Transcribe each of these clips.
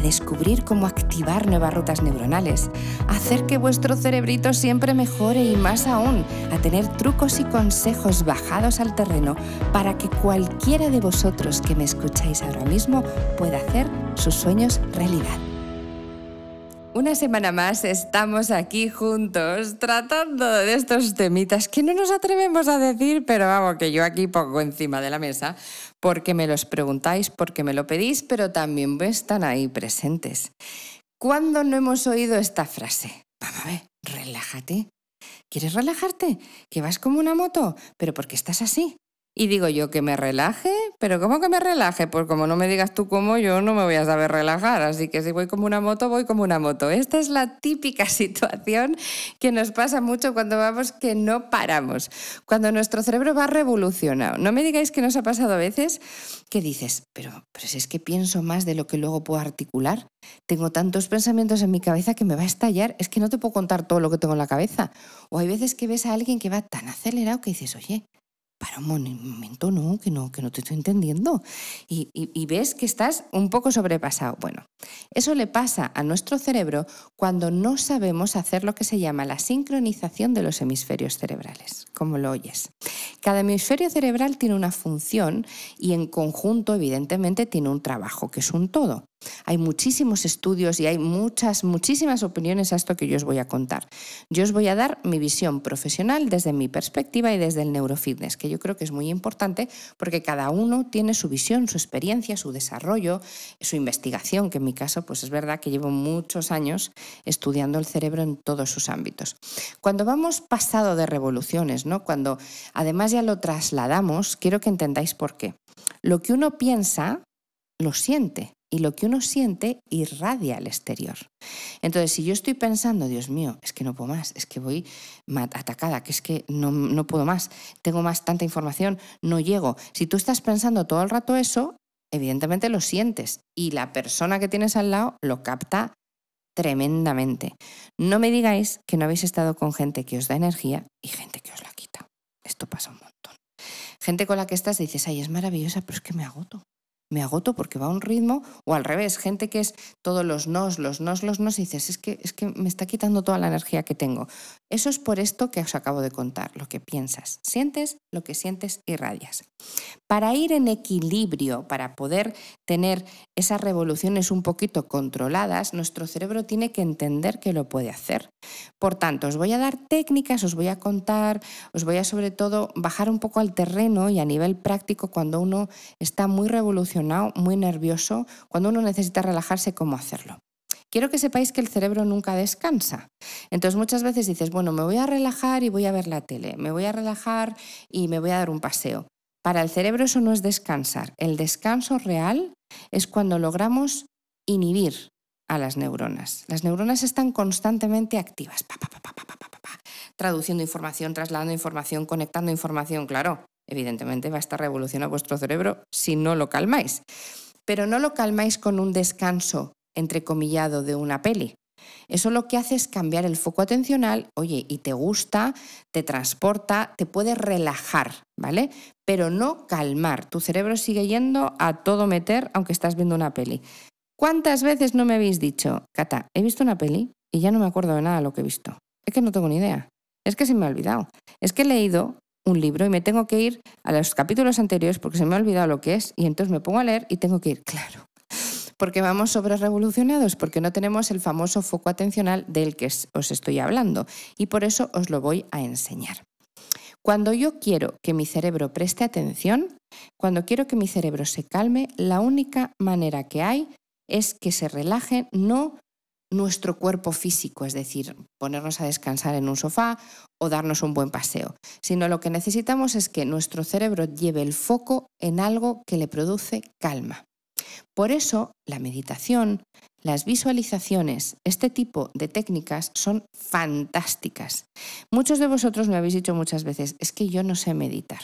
descubrir cómo activar nuevas rutas neuronales, hacer que vuestro cerebrito siempre mejore y más aún, a tener trucos y consejos bajados al terreno para que cualquiera de vosotros que me escucháis ahora mismo pueda hacer sus sueños realidad. Una semana más estamos aquí juntos tratando de estos temitas que no nos atrevemos a decir, pero vamos, que yo aquí pongo encima de la mesa porque me los preguntáis, porque me lo pedís, pero también están ahí presentes. ¿Cuándo no hemos oído esta frase? Vamos a ver, relájate. ¿Quieres relajarte? ¿Que vas como una moto? ¿Pero por qué estás así? Y digo yo que me relaje, pero ¿cómo que me relaje? Pues como no me digas tú cómo, yo no me voy a saber relajar. Así que si voy como una moto, voy como una moto. Esta es la típica situación que nos pasa mucho cuando vamos que no paramos, cuando nuestro cerebro va revolucionado. No me digáis que nos ha pasado a veces que dices, pero, pero si es que pienso más de lo que luego puedo articular. Tengo tantos pensamientos en mi cabeza que me va a estallar. Es que no te puedo contar todo lo que tengo en la cabeza. O hay veces que ves a alguien que va tan acelerado que dices, oye, para un momento, no, que no, que no te estoy entendiendo. Y, y, ves que estás un poco sobrepasado. Bueno, eso le pasa a nuestro cerebro cuando no sabemos hacer lo que se llama la sincronización de los hemisferios cerebrales, como lo oyes. Cada hemisferio cerebral tiene una función y en conjunto, evidentemente, tiene un trabajo, que es un todo. Hay muchísimos estudios y hay muchas, muchísimas opiniones a esto que yo os voy a contar. Yo os voy a dar mi visión profesional desde mi perspectiva y desde el neurofitness, que yo creo que es muy importante porque cada uno tiene su visión, su experiencia, su desarrollo, su investigación, que en mi caso pues es verdad que llevo muchos años estudiando el cerebro en todos sus ámbitos. Cuando vamos pasado de revoluciones, ¿no? Cuando además ya lo trasladamos, quiero que entendáis por qué. Lo que uno piensa, lo siente y lo que uno siente irradia al exterior. Entonces, si yo estoy pensando, Dios mío, es que no puedo más, es que voy atacada, que es que no, no puedo más, tengo más tanta información, no llego. Si tú estás pensando todo el rato eso, evidentemente lo sientes y la persona que tienes al lado lo capta tremendamente. No me digáis que no habéis estado con gente que os da energía y gente que os la quita. Esto pasa un montón. Gente con la que estás dices, ay, es maravillosa, pero es que me agoto me agoto porque va a un ritmo, o al revés, gente que es todos los nos, los nos, los nos, y dices, es que, es que me está quitando toda la energía que tengo. Eso es por esto que os acabo de contar, lo que piensas, sientes lo que sientes y radias. Para ir en equilibrio, para poder tener esas revoluciones un poquito controladas, nuestro cerebro tiene que entender que lo puede hacer. Por tanto, os voy a dar técnicas, os voy a contar, os voy a sobre todo bajar un poco al terreno y a nivel práctico cuando uno está muy revolucionado, muy nervioso, cuando uno necesita relajarse, cómo hacerlo. Quiero que sepáis que el cerebro nunca descansa. Entonces muchas veces dices, bueno, me voy a relajar y voy a ver la tele, me voy a relajar y me voy a dar un paseo. Para el cerebro eso no es descansar. El descanso real es cuando logramos inhibir a las neuronas. Las neuronas están constantemente activas, traduciendo información, trasladando información, conectando información, claro. Evidentemente va a estar revolucionando vuestro cerebro si no lo calmáis. Pero no lo calmáis con un descanso entrecomillado de una peli. Eso lo que hace es cambiar el foco atencional, oye, y te gusta, te transporta, te puede relajar, ¿vale? Pero no calmar. Tu cerebro sigue yendo a todo meter aunque estás viendo una peli. ¿Cuántas veces no me habéis dicho, Cata, he visto una peli y ya no me acuerdo de nada de lo que he visto? Es que no tengo ni idea. Es que se me ha olvidado. Es que he leído un libro y me tengo que ir a los capítulos anteriores porque se me ha olvidado lo que es y entonces me pongo a leer y tengo que ir, claro, porque vamos sobre revolucionados, porque no tenemos el famoso foco atencional del que os estoy hablando y por eso os lo voy a enseñar. Cuando yo quiero que mi cerebro preste atención, cuando quiero que mi cerebro se calme, la única manera que hay es que se relaje no nuestro cuerpo físico, es decir, ponernos a descansar en un sofá o darnos un buen paseo, sino lo que necesitamos es que nuestro cerebro lleve el foco en algo que le produce calma. Por eso, la meditación, las visualizaciones, este tipo de técnicas son fantásticas. Muchos de vosotros me habéis dicho muchas veces, es que yo no sé meditar.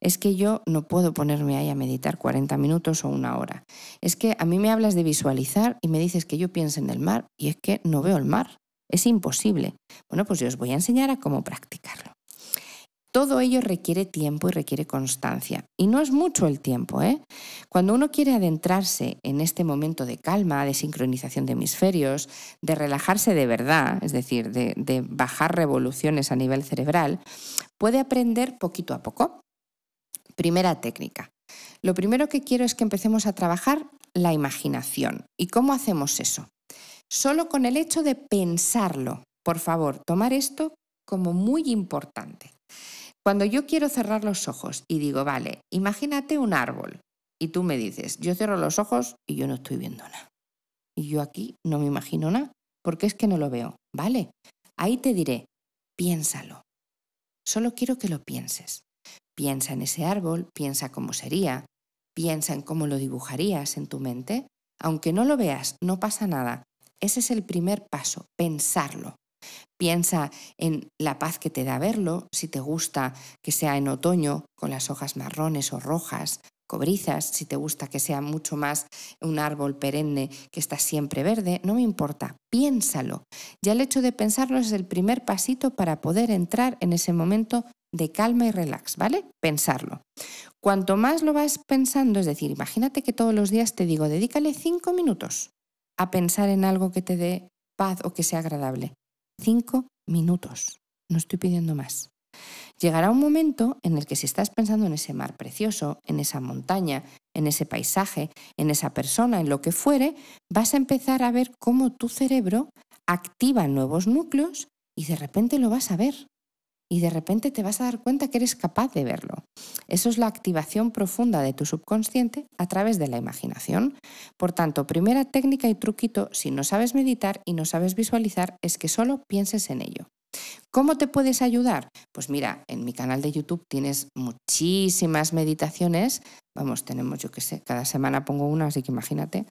Es que yo no puedo ponerme ahí a meditar 40 minutos o una hora. Es que a mí me hablas de visualizar y me dices que yo piense en el mar y es que no veo el mar. Es imposible. Bueno, pues yo os voy a enseñar a cómo practicarlo. Todo ello requiere tiempo y requiere constancia. Y no es mucho el tiempo. ¿eh? Cuando uno quiere adentrarse en este momento de calma, de sincronización de hemisferios, de relajarse de verdad, es decir, de, de bajar revoluciones a nivel cerebral, puede aprender poquito a poco. Primera técnica. Lo primero que quiero es que empecemos a trabajar la imaginación. ¿Y cómo hacemos eso? Solo con el hecho de pensarlo. Por favor, tomar esto como muy importante. Cuando yo quiero cerrar los ojos y digo, vale, imagínate un árbol y tú me dices, yo cierro los ojos y yo no estoy viendo nada. Y yo aquí no me imagino nada, porque es que no lo veo. Vale, ahí te diré, piénsalo. Solo quiero que lo pienses. Piensa en ese árbol, piensa cómo sería, piensa en cómo lo dibujarías en tu mente. Aunque no lo veas, no pasa nada. Ese es el primer paso, pensarlo. Piensa en la paz que te da verlo, si te gusta que sea en otoño con las hojas marrones o rojas, cobrizas, si te gusta que sea mucho más un árbol perenne que está siempre verde, no me importa, piénsalo. Ya el hecho de pensarlo es el primer pasito para poder entrar en ese momento de calma y relax, ¿vale? Pensarlo. Cuanto más lo vas pensando, es decir, imagínate que todos los días te digo, dedícale cinco minutos a pensar en algo que te dé paz o que sea agradable. Cinco minutos. No estoy pidiendo más. Llegará un momento en el que si estás pensando en ese mar precioso, en esa montaña, en ese paisaje, en esa persona, en lo que fuere, vas a empezar a ver cómo tu cerebro activa nuevos núcleos y de repente lo vas a ver y de repente te vas a dar cuenta que eres capaz de verlo. Eso es la activación profunda de tu subconsciente a través de la imaginación. Por tanto, primera técnica y truquito, si no sabes meditar y no sabes visualizar, es que solo pienses en ello. ¿Cómo te puedes ayudar? Pues mira, en mi canal de YouTube tienes muchísimas meditaciones. Vamos, tenemos, yo qué sé, cada semana pongo una, así que imagínate.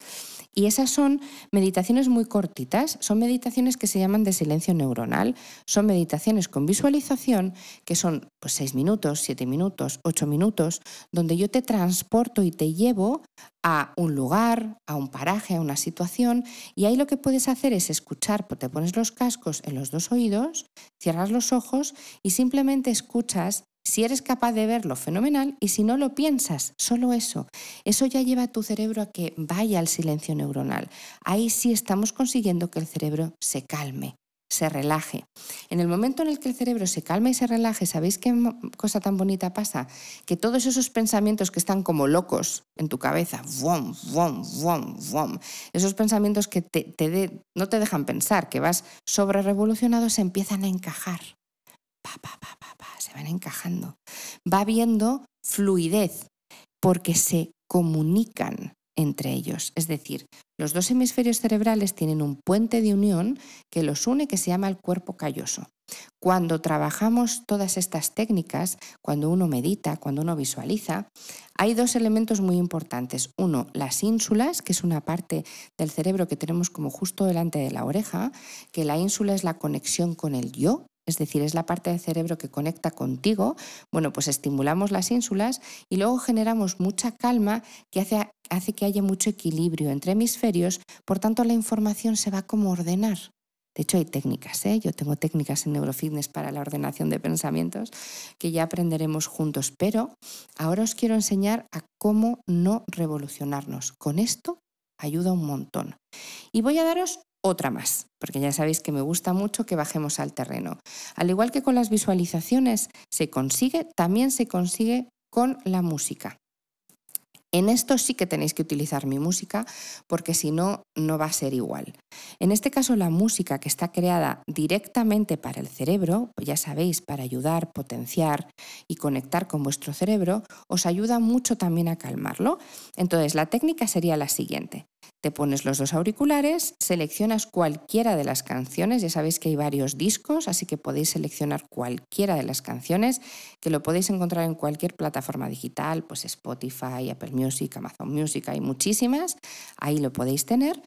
Y esas son meditaciones muy cortitas, son meditaciones que se llaman de silencio neuronal, son meditaciones con visualización que son pues seis minutos, siete minutos, ocho minutos, donde yo te transporto y te llevo a un lugar, a un paraje, a una situación, y ahí lo que puedes hacer es escuchar, te pones los cascos en los dos oídos, cierras los ojos y simplemente escuchas si eres capaz de verlo, fenomenal, y si no lo piensas, solo eso. Eso ya lleva a tu cerebro a que vaya al silencio neuronal. Ahí sí estamos consiguiendo que el cerebro se calme se relaje. En el momento en el que el cerebro se calma y se relaje, ¿sabéis qué cosa tan bonita pasa? Que todos esos pensamientos que están como locos en tu cabeza, vom, vom, vom, vom, esos pensamientos que te, no te dejan pensar, que vas sobre revolucionado, se empiezan a encajar. Se van encajando. Va viendo fluidez porque se comunican entre ellos. Es decir, los dos hemisferios cerebrales tienen un puente de unión que los une que se llama el cuerpo calloso. Cuando trabajamos todas estas técnicas, cuando uno medita, cuando uno visualiza, hay dos elementos muy importantes. Uno, las ínsulas, que es una parte del cerebro que tenemos como justo delante de la oreja, que la ínsula es la conexión con el yo, es decir, es la parte del cerebro que conecta contigo, bueno, pues estimulamos las ínsulas y luego generamos mucha calma que hace, hace que haya mucho equilibrio entre hemisferios, por tanto la información se va como ordenar. De hecho, hay técnicas, ¿eh? yo tengo técnicas en neurofitness para la ordenación de pensamientos que ya aprenderemos juntos, pero ahora os quiero enseñar a cómo no revolucionarnos. Con esto ayuda un montón. Y voy a daros otra más, porque ya sabéis que me gusta mucho que bajemos al terreno. Al igual que con las visualizaciones se consigue, también se consigue con la música. En esto sí que tenéis que utilizar mi música porque si no, no va a ser igual. En este caso, la música que está creada directamente para el cerebro, ya sabéis, para ayudar, potenciar y conectar con vuestro cerebro, os ayuda mucho también a calmarlo. Entonces, la técnica sería la siguiente. Te pones los dos auriculares, seleccionas cualquiera de las canciones, ya sabéis que hay varios discos, así que podéis seleccionar cualquiera de las canciones, que lo podéis encontrar en cualquier plataforma digital, pues Spotify, Apple Music, Amazon Music, hay muchísimas, ahí lo podéis tener.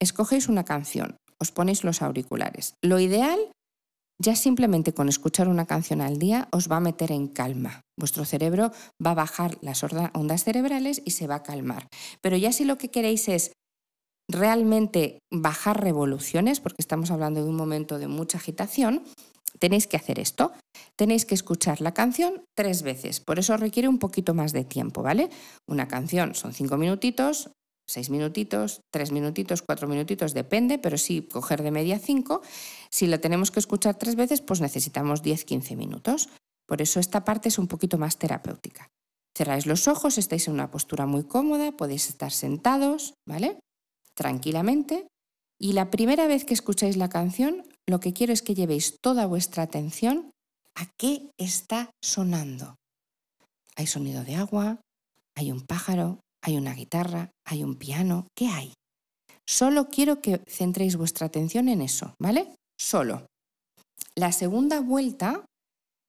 Escogéis una canción, os ponéis los auriculares. Lo ideal ya simplemente con escuchar una canción al día os va a meter en calma. Vuestro cerebro va a bajar las ondas cerebrales y se va a calmar. Pero ya si lo que queréis es realmente bajar revoluciones, porque estamos hablando de un momento de mucha agitación, tenéis que hacer esto. Tenéis que escuchar la canción tres veces. Por eso requiere un poquito más de tiempo, ¿vale? Una canción son cinco minutitos, seis minutitos, tres minutitos, cuatro minutitos, depende, pero sí coger de media cinco. Si la tenemos que escuchar tres veces, pues necesitamos 10-15 minutos. Por eso esta parte es un poquito más terapéutica. Cerráis los ojos, estáis en una postura muy cómoda, podéis estar sentados, ¿vale? Tranquilamente. Y la primera vez que escucháis la canción, lo que quiero es que llevéis toda vuestra atención a qué está sonando. Hay sonido de agua, hay un pájaro, hay una guitarra, hay un piano, ¿qué hay? Solo quiero que centréis vuestra atención en eso, ¿vale? Solo. La segunda vuelta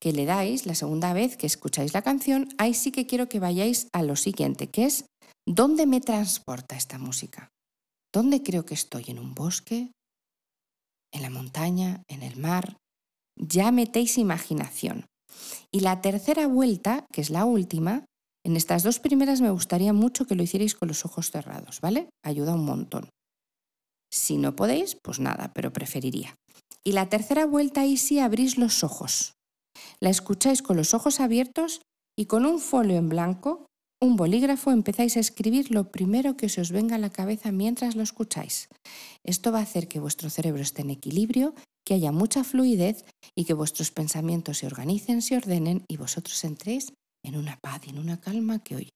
que le dais, la segunda vez que escucháis la canción, ahí sí que quiero que vayáis a lo siguiente, que es ¿dónde me transporta esta música? ¿Dónde creo que estoy? ¿En un bosque? ¿En la montaña? ¿En el mar? Ya metéis imaginación. Y la tercera vuelta, que es la última, en estas dos primeras me gustaría mucho que lo hicierais con los ojos cerrados, ¿vale? Ayuda un montón. Si no podéis, pues nada, pero preferiría. Y la tercera vuelta ahí sí abrís los ojos. La escucháis con los ojos abiertos y con un folio en blanco, un bolígrafo, empezáis a escribir lo primero que se os venga a la cabeza mientras lo escucháis. Esto va a hacer que vuestro cerebro esté en equilibrio, que haya mucha fluidez y que vuestros pensamientos se organicen, se ordenen y vosotros entréis en una paz y en una calma que, oye,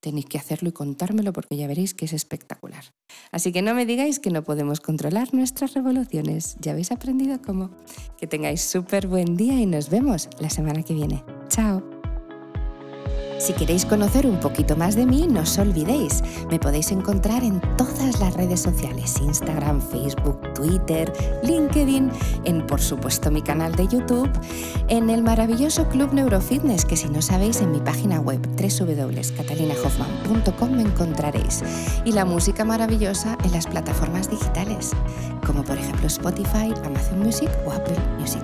tenéis que hacerlo y contármelo porque ya veréis que es espectacular. Así que no me digáis que no podemos controlar nuestras revoluciones. Ya habéis aprendido cómo. Que tengáis súper buen día y nos vemos la semana que viene. Chao. Si queréis conocer un poquito más de mí, no os olvidéis, me podéis encontrar en todas las redes sociales, Instagram, Facebook, Twitter, LinkedIn, en por supuesto mi canal de YouTube, en el maravilloso Club Neurofitness, que si no sabéis en mi página web www.catalinahoffman.com me encontraréis, y la música maravillosa en las plataformas digitales, como por ejemplo Spotify, Amazon Music o Apple Music.